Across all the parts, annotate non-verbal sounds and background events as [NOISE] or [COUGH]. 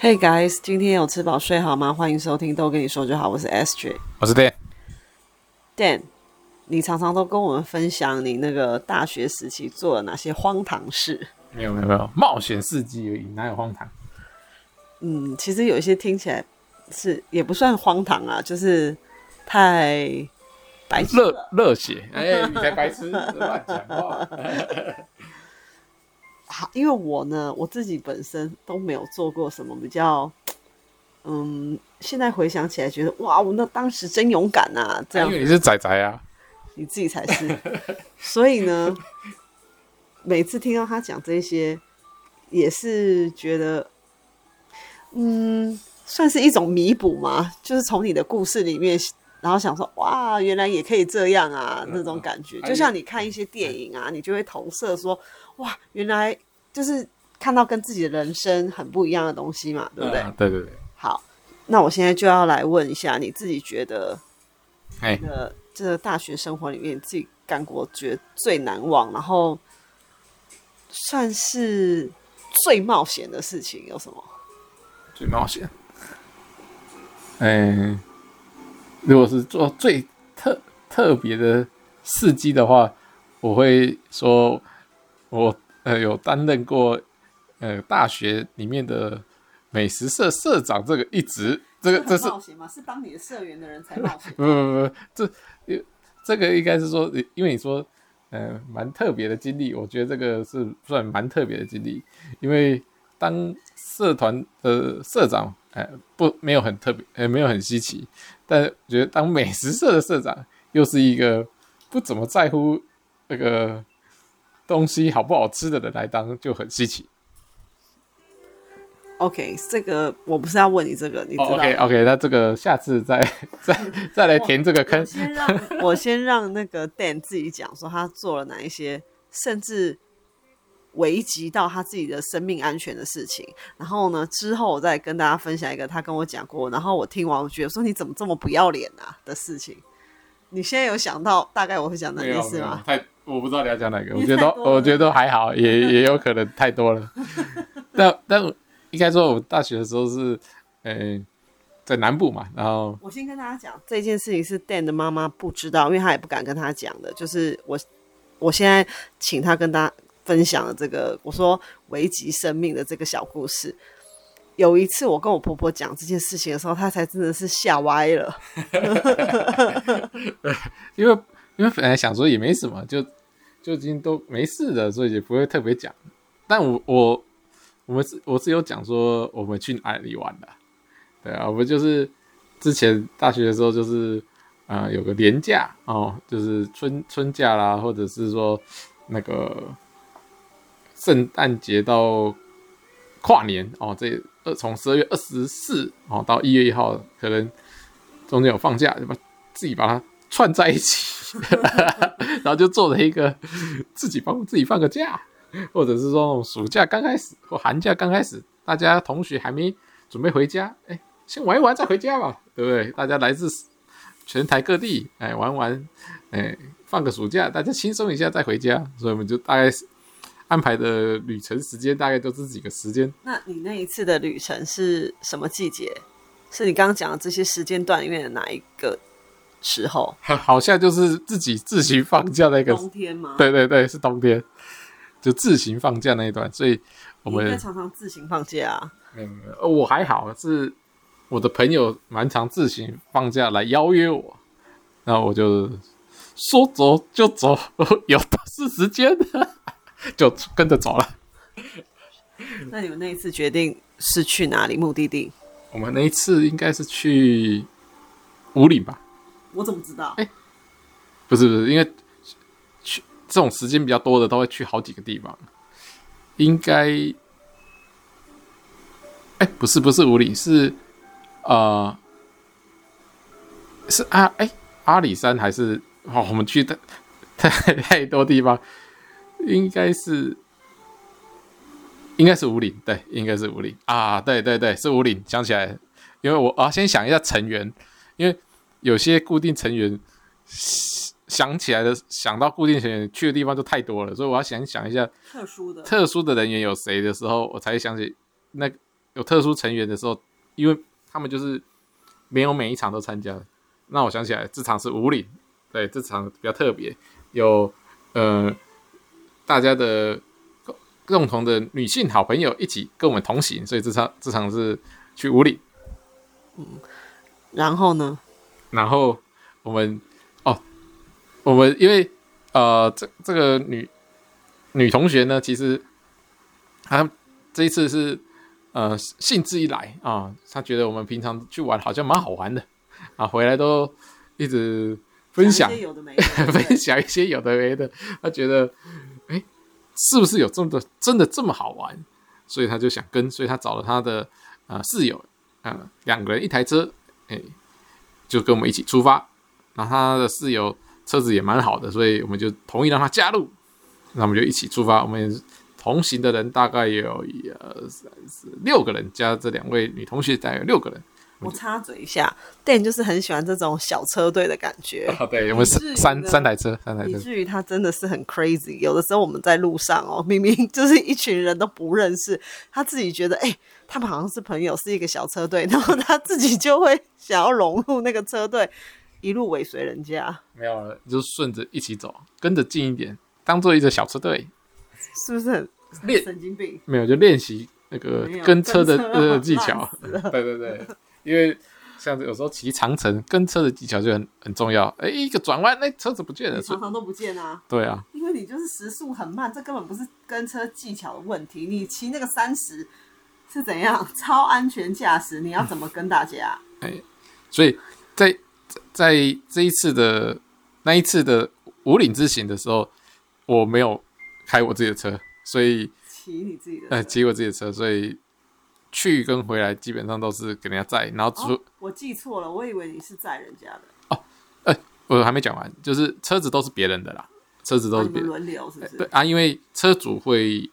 Hey guys，今天有吃饱睡好吗？欢迎收听都跟你说就好，我是 SJ，我是 Dan。Dan，你常常都跟我们分享你那个大学时期做了哪些荒唐事？没有没有没有，冒险事迹而已，哪有荒唐？嗯，其实有一些听起来是也不算荒唐啊，就是太白痴热热血。哎、欸，你才白痴，[LAUGHS] 乱讲话。好，因为我呢，我自己本身都没有做过什么比较，嗯，现在回想起来觉得哇，我那当时真勇敢啊！这样，因为你是仔仔啊，你自己才是。所以呢，每次听到他讲这些，也是觉得，嗯，算是一种弥补嘛，就是从你的故事里面，然后想说哇，原来也可以这样啊，那种感觉，就像你看一些电影啊，你就会投射说。哇，原来就是看到跟自己的人生很不一样的东西嘛，对不对？嗯、对对对。好，那我现在就要来问一下，你自己觉得，哎，这个这个大学生活里面，自己干过觉得最难忘，然后算是最冒险的事情有什么？最冒险？哎，如果是做最特特别的事迹的话，我会说。我呃有担任过呃大学里面的美食社社长这个一职，这个这是冒险吗？是当你的社员的人才冒险？[LAUGHS] 不不不，这这个应该是说，因为你说呃蛮特别的经历，我觉得这个是算蛮特别的经历，因为当社团的社长，哎、呃、不没有很特别，呃没有很稀奇，但我觉得当美食社的社长又是一个不怎么在乎那个。东西好不好吃的人来当就很稀奇。OK，这个我不是要问你这个，你知道？Oh, OK OK，那这个下次再 [LAUGHS] 再再来填这个坑。我先让我先让那个 Dan 自己讲说他做了哪一些，甚至危及到他自己的生命安全的事情。然后呢，之后我再跟大家分享一个他跟我讲过，然后我听完我觉得说你怎么这么不要脸啊的事情。你现在有想到大概我会讲哪件事吗？太，我不知道你要讲哪个。我觉得我觉得都还好，也 [LAUGHS] 也有可能太多了。但但应该说，我大学的时候是，呃、欸，在南部嘛。然后我先跟大家讲这件事情是 Dan 的妈妈不知道，因为她也不敢跟他讲的。就是我我现在请他跟大家分享了这个，我说危及生命的这个小故事。有一次，我跟我婆婆讲这件事情的时候，她才真的是吓歪了。[LAUGHS] 因为因为本来想说也没什么，就就已经都没事的，所以也不会特别讲。但我我我们是我是有讲说我们去哪里玩的，对啊，我们就是之前大学的时候就是啊、呃、有个连假哦，就是春春假啦，或者是说那个圣诞节到跨年哦这。从十二月二十四哦到一月一号，可能中间有放假，就把自己把它串在一起，[LAUGHS] 然后就做了一个自己帮自己放个假，或者是说暑假刚开始或寒假刚开始，大家同学还没准备回家，哎，先玩一玩再回家吧，对不对？大家来自全台各地，哎，玩玩，哎，放个暑假，大家轻松一下再回家，所以我们就大概是。安排的旅程时间大概都是几个时间？那你那一次的旅程是什么季节？是你刚刚讲的这些时间段里面的哪一个时候？[LAUGHS] 好像就是自己自行放假那个冬天吗？对对对，是冬天，就自行放假那一段。所以我们应该常常自行放假啊。嗯，我还好，是我的朋友蛮常自行放假来邀约我，那我就说走就走，[LAUGHS] 有的是时间。[LAUGHS] 就跟着走了。那你们那一次决定是去哪里？目的地？我们那一次应该是去五岭吧？我怎么知道？哎、欸，不是不是，因为去这种时间比较多的都会去好几个地方。应该，哎、欸，不是不是五岭，是呃，是阿哎、欸、阿里山还是？哦，我们去的太 [LAUGHS] 太多地方。应该是，应该是五岭，对，应该是五岭啊，对对对，是五岭，想起来了，因为我啊，先想一下成员，因为有些固定成员想起来的，想到固定成员去的地方就太多了，所以我要想想一下特殊的特殊的人员有谁的时候，我才想起那有特殊成员的时候，因为他们就是没有每一场都参加。那我想起来，这场是武岭，对，这场比较特别，有呃大家的共同的女性好朋友一起跟我们同行，所以这场这场是去武岭。嗯，然后呢？然后我们哦，我们因为呃这这个女女同学呢，其实她这一次是呃兴致一来啊，她觉得我们平常去玩好像蛮好玩的。啊，回来都一直分享，[LAUGHS] 分享一些有的没的。她觉得，哎、欸，是不是有这么的真的这么好玩？所以她就想跟，所以她找了他的呃室友，呃，两个人一台车，哎、欸，就跟我们一起出发。然后他的室友车子也蛮好的，所以我们就同意让他加入。那我们就一起出发。我们同行的人大概有一二三四六个人，加这两位女同学，大概有六个人。我插嘴一下，Dan 就是很喜欢这种小车队的感觉。啊、对，我们三三三台车，三台车。以至于他真的是很 crazy。有的时候我们在路上哦，明明就是 [LAUGHS] 一群人都不认识，他自己觉得哎、欸，他们好像是朋友，是一个小车队，[LAUGHS] 然后他自己就会想要融入那个车队，一路尾随人家。没有了，就顺着一起走，跟着近一点，当做一个小车队，[LAUGHS] 是不是很练神经病？没有，就练习那个跟车的呃技巧。对对对。因为像有时候骑长城跟车的技巧就很很重要。哎，一个转弯，那车子不见了，常常都不见啊。对啊，因为你就是时速很慢，这根本不是跟车技巧的问题。你骑那个三十是怎样超安全驾驶？你要怎么跟大家？哎，所以在在这一次的那一次的五岭之行的时候，我没有开我自己的车，所以骑你自己的，呃，骑我自己的车，所以。去跟回来基本上都是给人家载，然后出、哦、我记错了，我以为你是载人家的哦。哎、欸，我还没讲完，就是车子都是别人的啦，车子都是别人轮流，是不是？对啊，因为车主会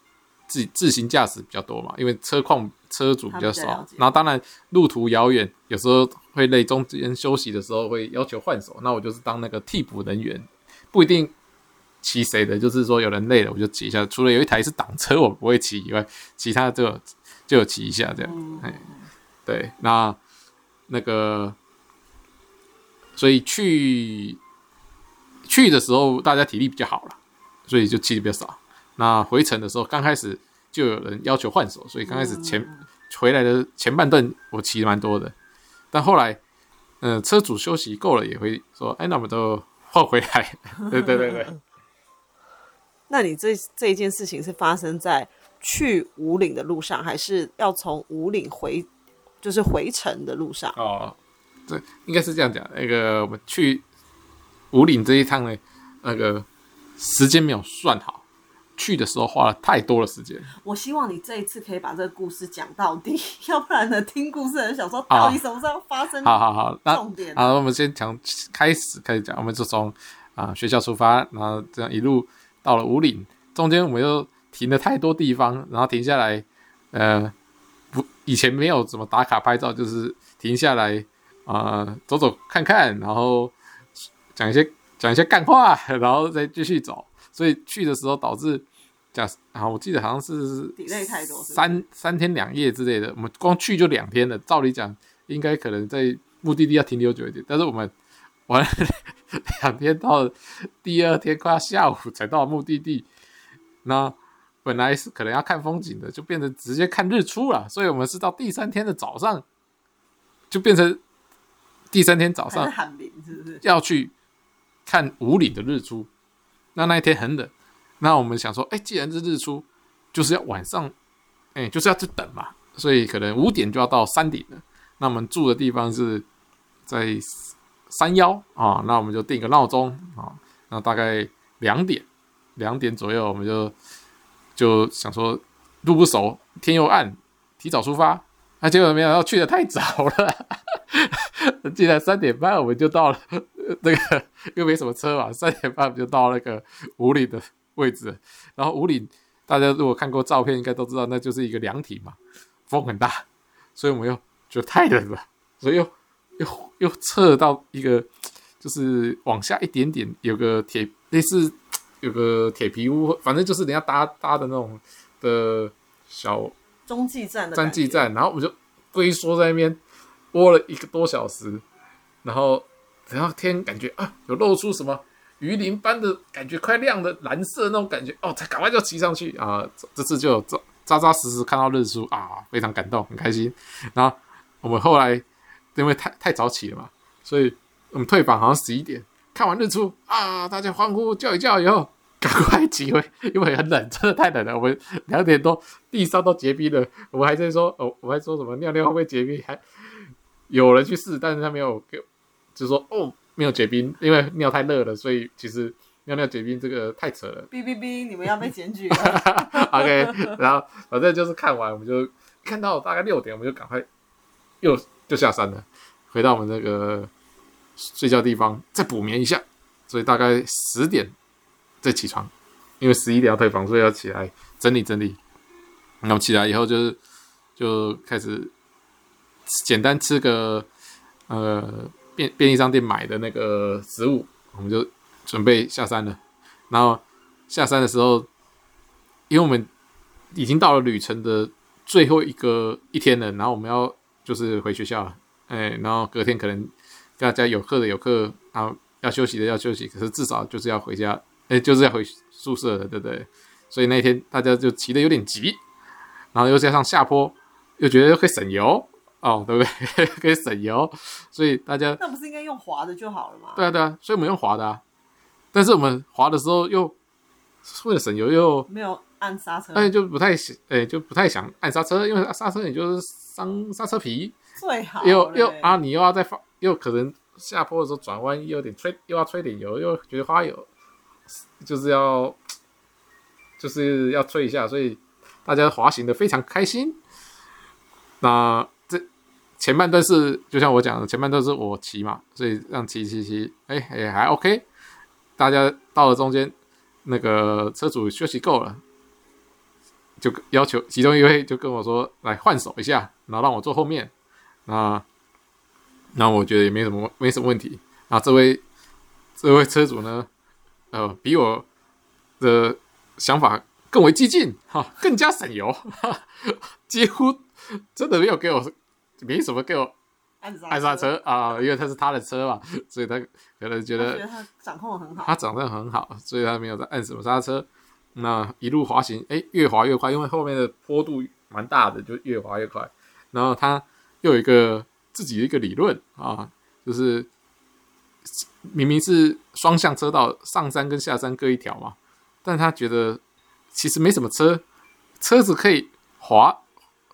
自自行驾驶比较多嘛，因为车况车主比较少，然后当然路途遥远，有时候会累，中间休息的时候会要求换手，那我就是当那个替补人员，不一定骑谁的，就是说有人累了我就骑一下，除了有一台是挡车我不会骑以外，其他的就。就骑一下这样，哎、嗯，对，那那个，所以去去的时候大家体力比较好了，所以就骑的比较少。那回程的时候，刚开始就有人要求换手，所以刚开始前、嗯、回来的前半段我骑的蛮多的，但后来，嗯、呃，车主休息够了也会说，哎，那我们都换回来。对对对对。[LAUGHS] 那你这这一件事情是发生在？去五岭的路上，还是要从五岭回，就是回程的路上哦。这，应该是这样讲。那个我们去五岭这一趟呢，那个时间没有算好，去的时候花了太多的时间。我希望你这一次可以把这个故事讲到底，[LAUGHS] 要不然呢，听故事的人想说到底什么时候发生？好好好，那重点。好，我们先讲开始开始讲，我们就从啊学校出发，然后这样一路到了五岭，中间我们又。停了太多地方，然后停下来，呃，不，以前没有怎么打卡拍照，就是停下来啊、呃，走走看看，然后讲一些讲一些干话，然后再继续走。所以去的时候导致假啊，我记得好像是三三天两夜之类的，我们光去就两天了。照理讲，应该可能在目的地要停留久一点，但是我们玩了两天，到第二天快要下午才到目的地，那。本来是可能要看风景的，就变成直接看日出了。所以我们是到第三天的早上，就变成第三天早上要去看五岭的日出。那那一天很冷，那我们想说，哎，既然是日出，就是要晚上，哎，就是要去等嘛。所以可能五点就要到山顶了。那我们住的地方是在山腰啊，那我们就定个闹钟啊，那大概两点，两点左右我们就。就想说路不熟，天又暗，提早出发。那结果没想到去的太早了，竟然三点半我们就到了那个，又没什么车嘛，三点半我们就到那个五岭的位置。然后五岭大家如果看过照片，应该都知道那就是一个凉亭嘛，风很大，所以我们又觉得太冷了，所以又又又撤到一个，就是往下一点点有个铁类似。有个铁皮屋，反正就是人家搭搭的那种的小中继站的中继站，然后我们就龟缩在那边窝了一个多小时，然后等到天感觉啊有露出什么鱼鳞般的感觉，快亮的蓝色的那种感觉哦，才赶快就骑上去啊！这次就扎扎实实看到日出啊，非常感动，很开心。然后我们后来因为太太早起了嘛，所以我们退房好像十一点，看完日出啊，大家欢呼叫一叫以后，赶快骑回，[LAUGHS] 因为很冷，真的太冷了。我们两点多地上都结冰了，我们还在说哦，我还说什么尿尿会不会结冰？还有人去试，但是他没有给，就说哦。没有结冰，因为尿太热了，所以其实尿尿结冰这个太扯了。哔哔哔，你们要被检举了。[LAUGHS] OK，然后反正就是看完，我们就看到大概六点，我们就赶快又就下山了，回到我们那个睡觉地方，再补眠一下。所以大概十点再起床，因为十一点要退房，所以要起来整理整理。然后起来以后就是就开始简单吃个呃。便便利商店买的那个食物，我们就准备下山了。然后下山的时候，因为我们已经到了旅程的最后一个一天了，然后我们要就是回学校了，哎，然后隔天可能大家有课的有课，然后要休息的要休息，可是至少就是要回家，哎，就是要回宿舍的，对不对？所以那天大家就骑的有点急，然后又加上下坡，又觉得会省油。哦，对不对？[LAUGHS] 可以省油，所以大家那不是应该用滑的就好了吗？对啊，对啊，所以我们用滑的啊。但是我们滑的时候又为了省油又没有按刹车，哎，就不太想，哎，就不太想按刹车，因为刹车也就是伤刹车皮。最好又又啊，你又要再放，又可能下坡的时候转弯又有点吹，又要吹点油，又觉得花油，就是要就是要吹一下，所以大家滑行的非常开心。那这。前半段是就像我讲的，前半段是我骑嘛，所以让骑骑骑，哎也还 OK。大家到了中间，那个车主休息够了，就要求其中一位就跟我说来换手一下，然后让我坐后面。那那我觉得也没什么没什么问题。那这位这位车主呢，呃，比我的想法更为激进哈，更加省油，哈，几乎真的没有给我。没什么给我按刹车啊，因为他是他的车嘛，所以他可能觉得他觉得他掌控很好，他掌控很好，所以他没有在按什么刹车。那一路滑行，哎，越滑越快，因为后面的坡度蛮大的，就越滑越快。然后他又有一个自己的一个理论啊，就是明明是双向车道，上山跟下山各一条嘛，但他觉得其实没什么车，车子可以滑。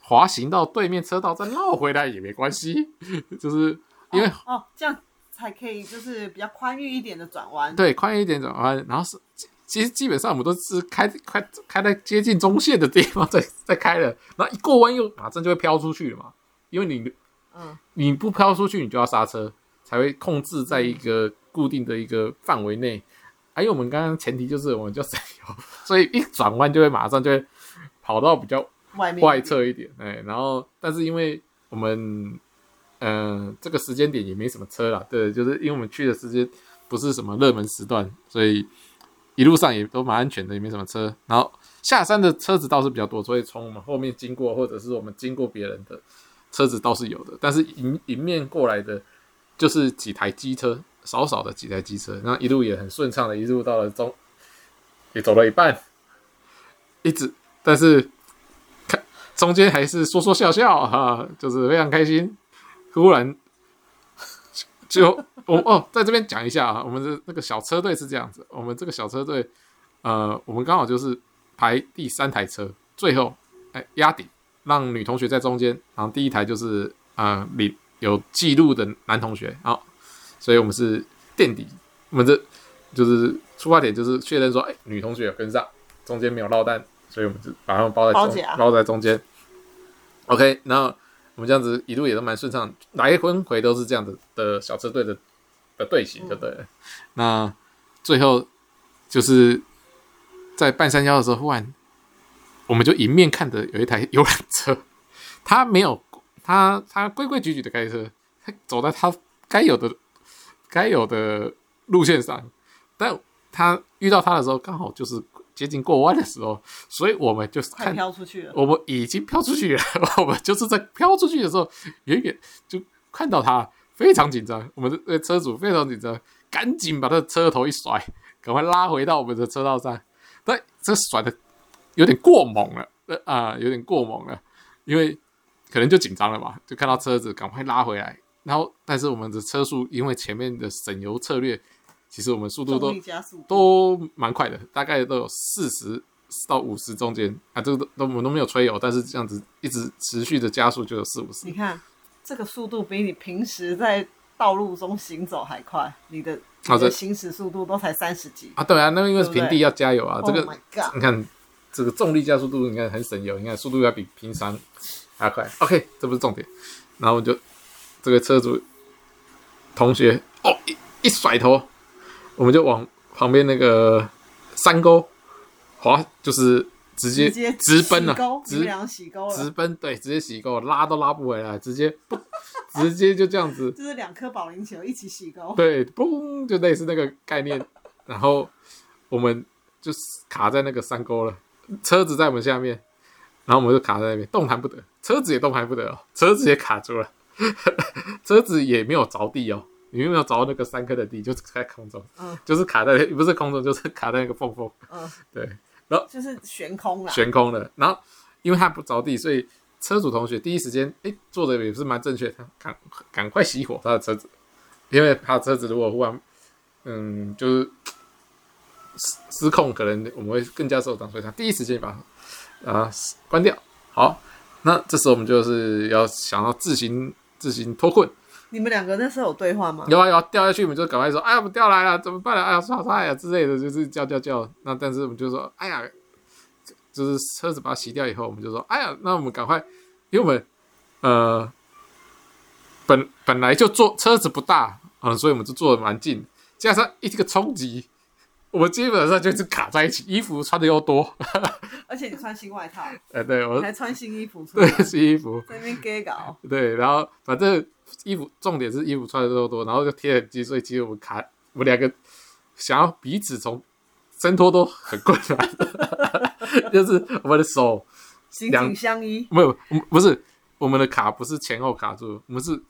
滑行到对面车道再绕回来也没关系，[LAUGHS] 就是因为哦，哦，这样才可以，就是比较宽裕一点的转弯。对，宽裕一点转弯，然后是其实基本上我们都是开开开在接近中线的地方 [LAUGHS] 在在开了，然后一过弯又马上就会飘出去了嘛，因为你嗯你不飘出去，你就要刹车才会控制在一个固定的一个范围内。还有我们刚刚前提就是我们就省油，[LAUGHS] 所以一转弯就会马上就会跑到比较。外面外侧一点，哎，然后但是因为我们，嗯、呃，这个时间点也没什么车啦，对，就是因为我们去的时间不是什么热门时段，所以一路上也都蛮安全的，也没什么车。然后下山的车子倒是比较多，所以从我们后面经过或者是我们经过别人的车子倒是有的，但是迎迎面过来的就是几台机车，少少的几台机车，那一路也很顺畅的，一路到了中，也走了一半，一直，但是看。中间还是说说笑笑哈，就是非常开心。忽然就我哦，在这边讲一下啊，我们的那个小车队是这样子，我们这个小车队，呃，我们刚好就是排第三台车，最后哎压底，让女同学在中间，然后第一台就是啊领、呃、有记录的男同学，好，所以我们是垫底，我们这就是出发点就是确认说，哎，女同学有跟上，中间没有落单，所以我们就把他们包在中包在中间。OK，然后我们这样子一路也都蛮顺畅，来回回都是这样子的小车队的的队形，对不对？那最后就是在半山腰的时候，忽然我们就迎面看着有一台游览车，它没有他他规规矩矩的开车，他走在他该有的该有的路线上，但他遇到他的时候刚好就是接近过弯的时候，所以我们就是看飘出去了。我们已经飘出去了，[LAUGHS] 我们就是在飘出去的时候，远远就看到他非常紧张，我们的车主非常紧张，赶紧把他的车头一甩，赶快拉回到我们的车道上。但这甩的有点过猛了，呃啊、呃，有点过猛了，因为可能就紧张了吧，就看到车子赶快拉回来。然后，但是我们的车速因为前面的省油策略，其实我们速度都都蛮快的，大概都有四十到五十中间啊，这个都都我们都没有吹油，但是这样子一直持续的加速就有四五十。你看这个速度比你平时在道路中行走还快，你的你的行驶速度都才三十几啊？对啊，那因为是平地要加油啊，对对这个你看这个重力加速度，你看很省油，你看速度要比平常还要快。OK，这不是重点，然后我就。这个车主同学哦，一一甩头，我们就往旁边那个山沟滑，就是直接直奔了，直直奔，对，直接洗沟，拉都拉不回来，直接不，[LAUGHS] 直接就这样子，就是两颗保龄球一起洗沟，对，嘣，就类似那个概念，然后我们就卡在那个山沟了，车子在我们下面，然后我们就卡在那边，动弹不得，车子也动弹不得哦，车子也卡住了。[LAUGHS] 车子也没有着地哦，你有没有着那个三颗的地，就是在空中，嗯，就是卡在不是空中，就是卡在那个缝缝，嗯，[LAUGHS] 对，然后就是悬空了，悬空了。然后因为它不着地，所以车主同学第一时间哎做的也是蛮正确，赶赶快熄火他的车子，因为他的车子如果忽然嗯就是失失控，可能我们会更加受伤，所以他第一时间把啊关掉。好，那这时候我们就是要想要自行。自行脱困，你们两个那时候有对话吗？有啊有啊，掉下去我们就赶快说，哎呀，我们掉来了，怎么办呢？哎呀，刷刷呀之类的，就是叫叫叫。那但是我们就说，哎呀，就是车子把它洗掉以后，我们就说，哎呀，那我们赶快，因为我们呃本本来就坐车子不大啊、呃，所以我们就坐的蛮近，加上一个冲击。我们基本上就是卡在一起，衣服穿的又多，[LAUGHS] 而且你穿新外套，哎，对我还穿新衣服，对新衣服，在那边给搞，对，然后反正衣服重点是衣服穿的又多，然后就贴很近，所以其实我们卡，我们两个想要彼此从挣脱都很困难，[LAUGHS] 就是我们的手紧紧相依，没有，不是我们的卡不是前后卡住，我们是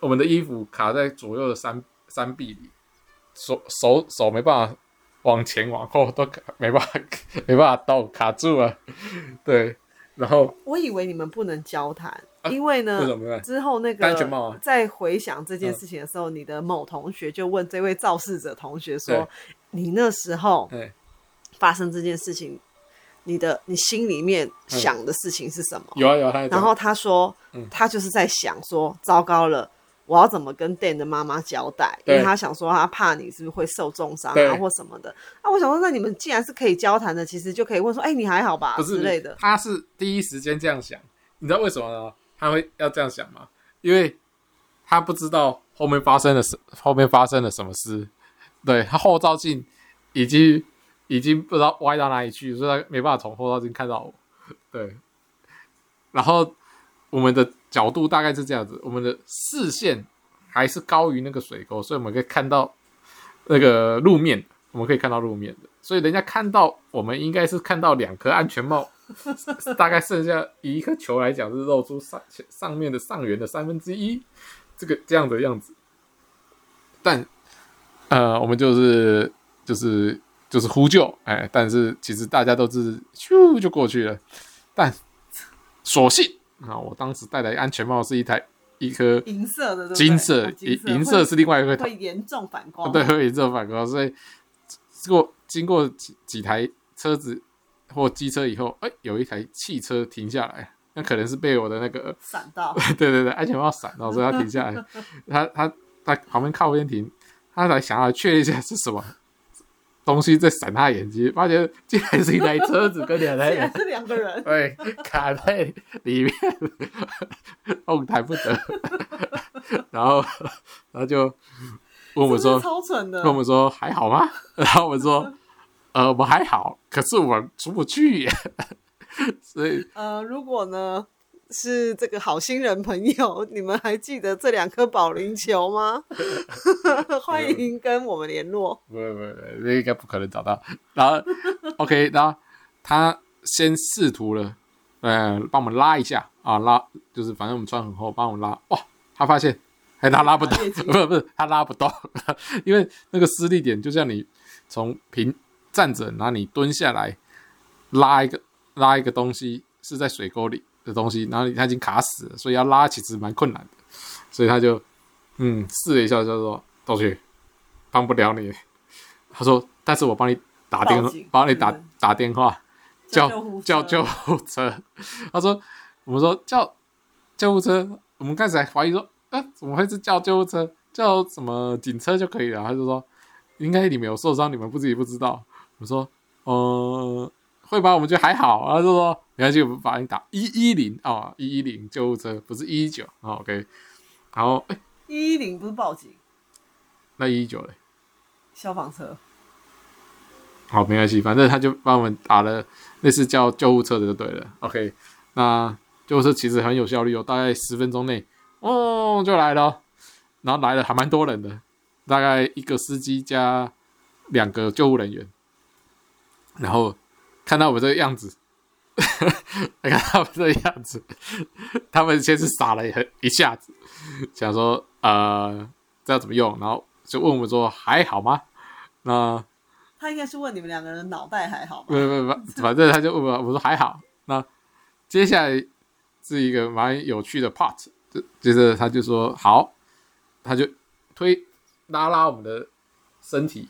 我们的衣服卡在左右的三三臂里。手手手没办法往前往后都没办法没办法动，卡住了。[LAUGHS] 对，然后我以为你们不能交谈，啊、因为呢，为之后那个、啊、在回想这件事情的时候，嗯、你的某同学就问这位肇事者同学说：“你那时候发生这件事情，你的你心里面想的事情是什么？”有啊有啊，然后他说、嗯：“他就是在想说，糟糕了。”我要怎么跟 Dan 的妈妈交代？因为他想说他怕你是不是会受重伤啊，或什么的。那、啊、我想说，那你们既然是可以交谈的，其实就可以问说：“哎、欸，你还好吧？”之类的。他是第一时间这样想，你知道为什么呢？他会要这样想吗？因为他不知道后面发生了什，后面发生了什么事。对，他后照镜已经已经不知道歪到哪里去，所以他没办法从后照镜看到我。对，然后。我们的角度大概是这样子，我们的视线还是高于那个水沟，所以我们可以看到那个路面，我们可以看到路面的，所以人家看到我们应该是看到两颗安全帽，[LAUGHS] 大概剩下一颗球来讲是露出上上面的上缘的三分之一，这个这样的样子。但呃，我们就是就是就是呼救，哎，但是其实大家都是咻就过去了，但所幸。啊！我当时戴的安全帽是一台一颗银色的，金色银银色是另外一个，会严重反光，对，会严重反光。所以过经过几几台车子或机车以后，哎，有一台汽车停下来，那可能是被我的那个闪到，[LAUGHS] 对对对，安全帽闪到，所以他停下来。他他他旁边靠边停，他才想要确认一下是什么。东西在闪他眼睛，发现竟然是一台车子跟两台 [LAUGHS] 人，是两个人，[LAUGHS] 对，卡在里面，动弹不得。[LAUGHS] 然后，然后就问我们说：“超蠢的。”问我们说：“还好吗？”然后我们说：“呃，我们还好，可是我出不去。”所以，呃，如果呢，是这个好心人朋友，你们还记得这两颗保龄球吗？[LAUGHS] 欢迎跟我们联络。不不不，那应该不可能找到。然后，OK，然后他先试图了，呃，帮我们拉一下啊，拉就是反正我们穿很厚，帮我们拉。哇，他发现，哎，他拉不动，不是不是，他拉不动，因为那个施力点就像你从平站着，然后你蹲下来拉一个拉一个东西是在水沟里的东西，然后他已经卡死了，所以要拉其实蛮困难的，所以他就嗯试了一下，就说同学帮不了你。[LAUGHS] 他说，但是我帮你打电话，帮你打打电话叫叫救护车。[LAUGHS] 他说，我们说叫救护车，我们开始还怀疑说，啊怎么会是叫救护车？叫什么警车就可以了？他就说，应该你们有受伤，你们不自己不知道。我说，呃。会吧，我们觉得还好，然后就说没关系，我们把你打一一零啊，一一零救护车，不是一一九啊，OK。然后哎，一一零不是报警，那一一九嘞？消防车。好，没关系，反正他就帮我们打了类似叫救护车的就对了，OK。那救护车其实很有效率哦，大概十分钟内哦就来了，然后来了还蛮多人的，大概一个司机加两个救护人员，然后。看到我这个样子，[LAUGHS] 看到我这个样子，他们先是傻了一下子，想说呃，这要怎么用？然后就问我们说还好吗？那他应该是问你们两个人脑袋还好吗？不不不，反正他就问我，我说还好。那接下来是一个蛮有趣的 part，就接着他就说好，他就推拉拉我们的身体。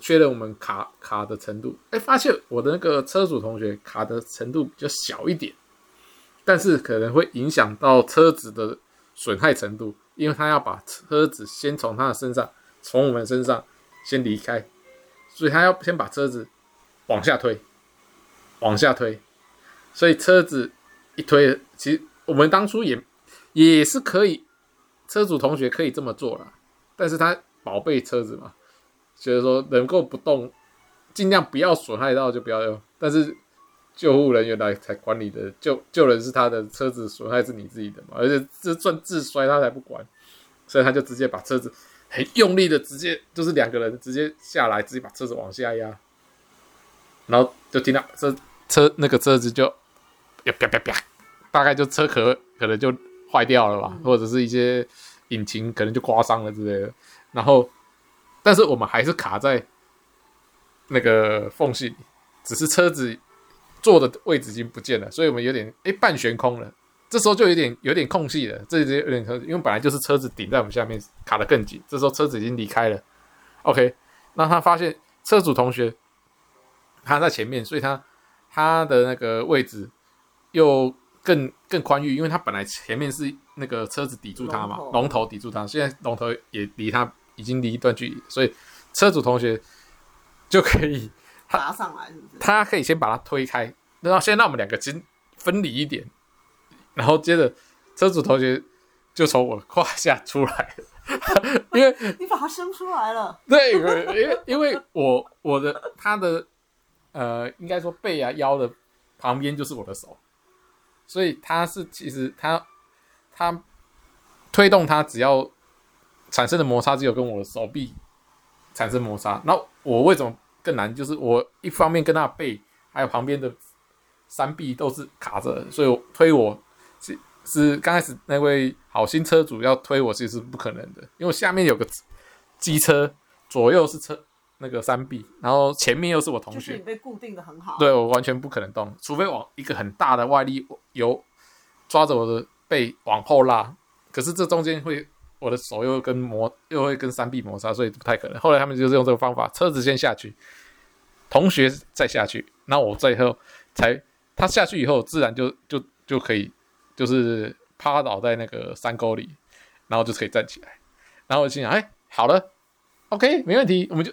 确认我们卡卡的程度，哎，发现我的那个车主同学卡的程度比较小一点，但是可能会影响到车子的损害程度，因为他要把车子先从他的身上，从我们身上先离开，所以他要先把车子往下推，往下推，所以车子一推，其实我们当初也也是可以，车主同学可以这么做了，但是他宝贝车子嘛。就是说能够不动，尽量不要损害到就不要用。但是救护人员来才管你的，救救人是他的车子损害是你自己的嘛，而且这算自摔他才不管，所以他就直接把车子很用力的直接就是两个人直接下来，直接把车子往下压，然后就听到这车那个车子就啪啪啪啪，大概就车壳可能就坏掉了吧，或者是一些引擎可能就刮伤了之类的，然后。但是我们还是卡在那个缝隙里，只是车子坐的位置已经不见了，所以我们有点哎半悬空了。这时候就有点有点空隙了，这就有点空因为本来就是车子顶在我们下面，卡得更紧。这时候车子已经离开了，OK。那他发现车主同学他在前面，所以他他的那个位置又更更宽裕，因为他本来前面是那个车子抵住他嘛，龙头抵住他，现在龙头也离他。已经离一段距离，所以车主同学就可以爬上来是不是？他可以先把它推开，然后先让我们两个先分离一点，然后接着车主同学就从我胯下出来了，[LAUGHS] 因为 [LAUGHS] 你把它生出来了。对，因为因为我我的他的呃，应该说背啊腰的旁边就是我的手，所以他是其实他他推动他只要。产生的摩擦只有跟我的手臂产生摩擦，那我为什么更难？就是我一方面跟他背，还有旁边的山壁都是卡着，所以我推我是是刚开始那位好心车主要推我，其实是不可能的，因为下面有个机车，左右是车那个山壁，然后前面又是我同学，就是你被固定的很好，对我完全不可能动，除非往一个很大的外力由抓着我的背往后拉，可是这中间会。我的手又跟摩又会跟山壁摩擦，所以不太可能。后来他们就是用这个方法，车子先下去，同学再下去，那我最后才他下去以后，自然就就就可以就是趴倒在那个山沟里，然后就可以站起来。然后我心想，哎，好了，OK，没问题，我们就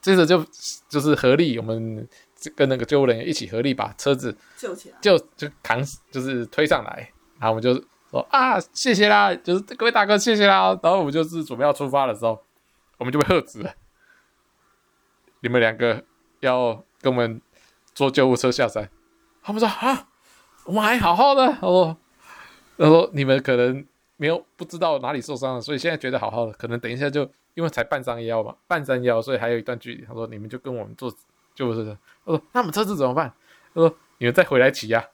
接着就就是合力，我们跟那个救护人员一起合力把车子救起来，就就扛就是推上来，然后我们就。啊，谢谢啦，就是各位大哥，谢谢啦。然后我们就是准备要出发的时候，我们就被喝止了。你们两个要跟我们坐救护车下山。他们说啊，我们还好好的。他说，他说你们可能没有不知道哪里受伤了，所以现在觉得好好的，可能等一下就因为才半山腰嘛，半山腰，所以还有一段距离。他说你们就跟我们坐，就是他说那我们车子怎么办？他说你们再回来骑呀、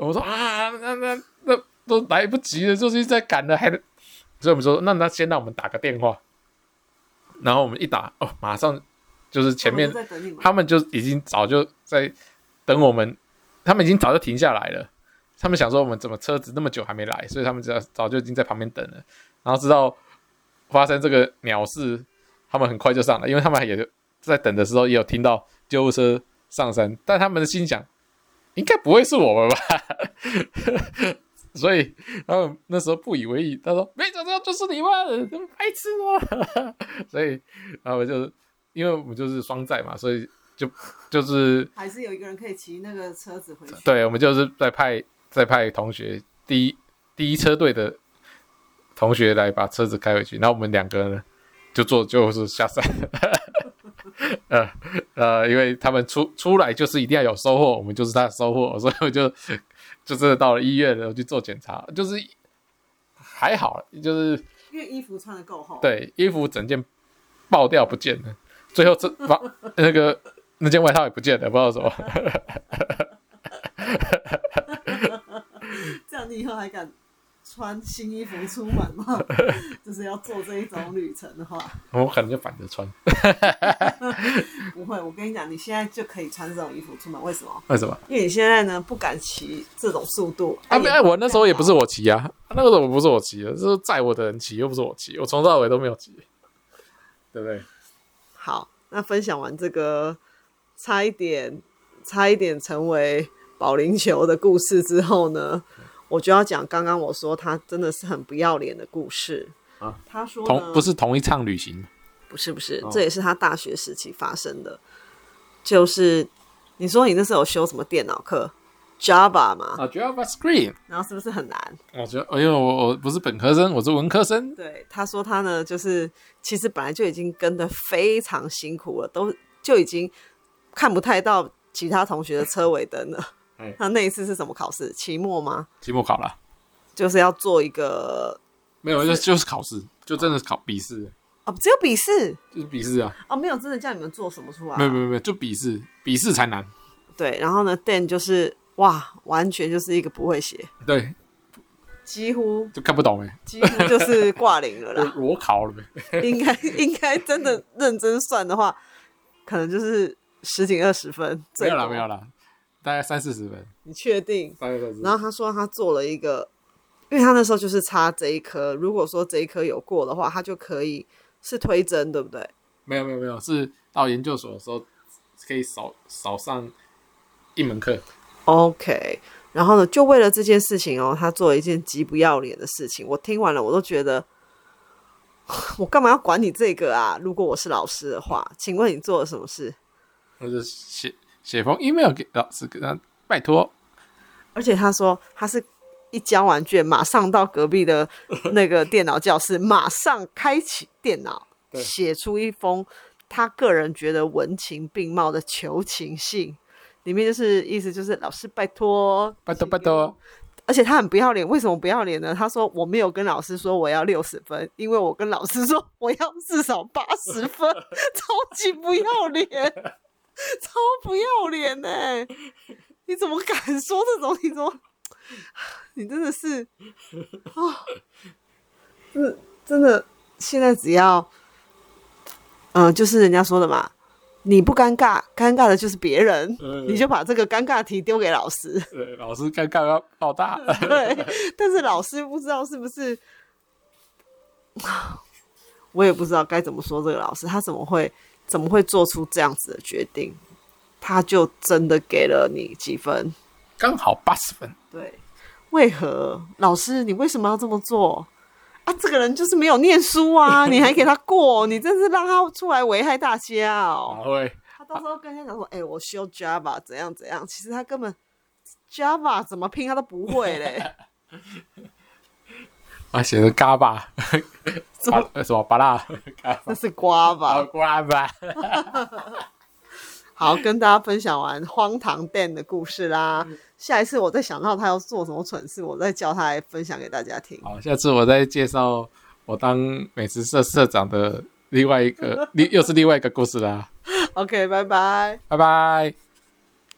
我说啊，那那那都来不及了，就是在赶了，还所以我们说那那先让我们打个电话。然后我们一打哦，马上就是前面他们就已经早就在等我们，他们已经早就停下来了。他们想说我们怎么车子那么久还没来，所以他们早早就已经在旁边等了。然后知道发生这个鸟事，他们很快就上来，因为他们也在等的时候也有听到救护车上山，但他们的心想应该不会是我们吧。所以，然后那时候不以为意。他说：“没想到就是你们，怎么白痴吗？” [LAUGHS] 所以，然后就是因为我们就是双载嘛，所以就就是还是有一个人可以骑那个车子回去。对，我们就是在派在派同学第一第一车队的同学来把车子开回去，然后我们两个人呢就坐就是下山。[LAUGHS] 呃呃，因为他们出出来就是一定要有收获，我们就是他的收获，所以我就。就真的到了医院，然后去做检查，就是还好，就是因为衣服穿的够厚，对，衣服整件爆掉不见了，最后这 [LAUGHS] 把那个那件外套也不见了，不知道什么。[LAUGHS] 这样你以后还敢？穿新衣服出门吗？[LAUGHS] 就是要做这一种旅程的话，我可能就反着穿。[LAUGHS] 不会，我跟你讲，你现在就可以穿这种衣服出门。为什么？为什么？因为你现在呢不敢骑这种速度。啊，没，我那时候也不是我骑啊，那个时候不是我骑的，是载我的人骑，又不是我骑，我从头到尾都没有骑，对不对？好，那分享完这个差一点、差一点成为保龄球的故事之后呢？我就要讲刚刚我说他真的是很不要脸的故事啊。他说同不是同一趟旅行，不是不是，哦，这也是他大学时期发生的。就是你说你那时候有修什么电脑课，Java 嘛？啊，Java Screen，然后是不是很难？我觉得，因为我我不是本科生，我是文科生。对，他说他呢，就是其实本来就已经跟的非常辛苦了，都就已经看不太到其他同学的车尾灯了。那那一次是什么考试？期末吗？期末考了，就是要做一个没有，就就是考试，就真的是考笔试哦，只有笔试，就是笔试啊。哦，没有真的叫你们做什么出来？没有没有没有，就笔试，笔试才难。对，然后呢，Dan 就是哇，完全就是一个不会写，对，几乎就看不懂哎，几乎就是挂零了啦，[LAUGHS] 裸考了呗。[LAUGHS] 应该应该真的认真算的话，可能就是十几二十分。没有了没有了。大概三四十分，你确定？然后他说他做了一个，因为他那时候就是差这一科，如果说这一科有过的话，他就可以是推甄，对不对？没有没有没有，是到研究所的时候可以少少上一门课。OK，然后呢，就为了这件事情哦，他做了一件极不要脸的事情。我听完了，我都觉得 [LAUGHS] 我干嘛要管你这个啊？如果我是老师的话，请问你做了什么事？我就写。写封 email 给老师，给他拜托。而且他说，他是一交完卷，马上到隔壁的 [LAUGHS] 那个电脑教室，马上开启电脑，写出一封他个人觉得文情并茂的求情信，里面就是意思就是老师拜托，拜托拜托。而且他很不要脸，为什么不要脸呢？他说我没有跟老师说我要六十分，因为我跟老师说我要至少八十分，[LAUGHS] 超级不要脸。[LAUGHS] 超不要脸呢、欸！你怎么敢说这种？你怎么？[SIGHS] 你真的是啊！是真的。现在只要，嗯、呃，就是人家说的嘛，你不尴尬，尴尬的就是别人。嗯、你就把这个尴尬题丢给老师。对，老师尴尬要爆大。[LAUGHS] 对，但是老师不知道是不是，[SIGHS] 我也不知道该怎么说这个老师，他怎么会？怎么会做出这样子的决定？他就真的给了你几分？刚好八十分。对，为何老师你为什么要这么做啊？这个人就是没有念书啊！[LAUGHS] 你还给他过？你真是让他出来危害大家哦！会，他到时候跟人家讲说：“哎、欸，我修 Java 怎样怎样。”其实他根本 Java 怎么拼他都不会嘞。[LAUGHS] 啊，写的嘎巴，[LAUGHS] 什么什么巴拉，那是瓜吧？瓜吧。好，跟大家分享完荒唐 Dan 的故事啦。下一次我再想到他要做什么蠢事，我再叫他来分享给大家听。好，下次我再介绍我当美食社社长的另外一个，另又是另外一个故事啦。[LAUGHS] OK，拜拜，拜拜。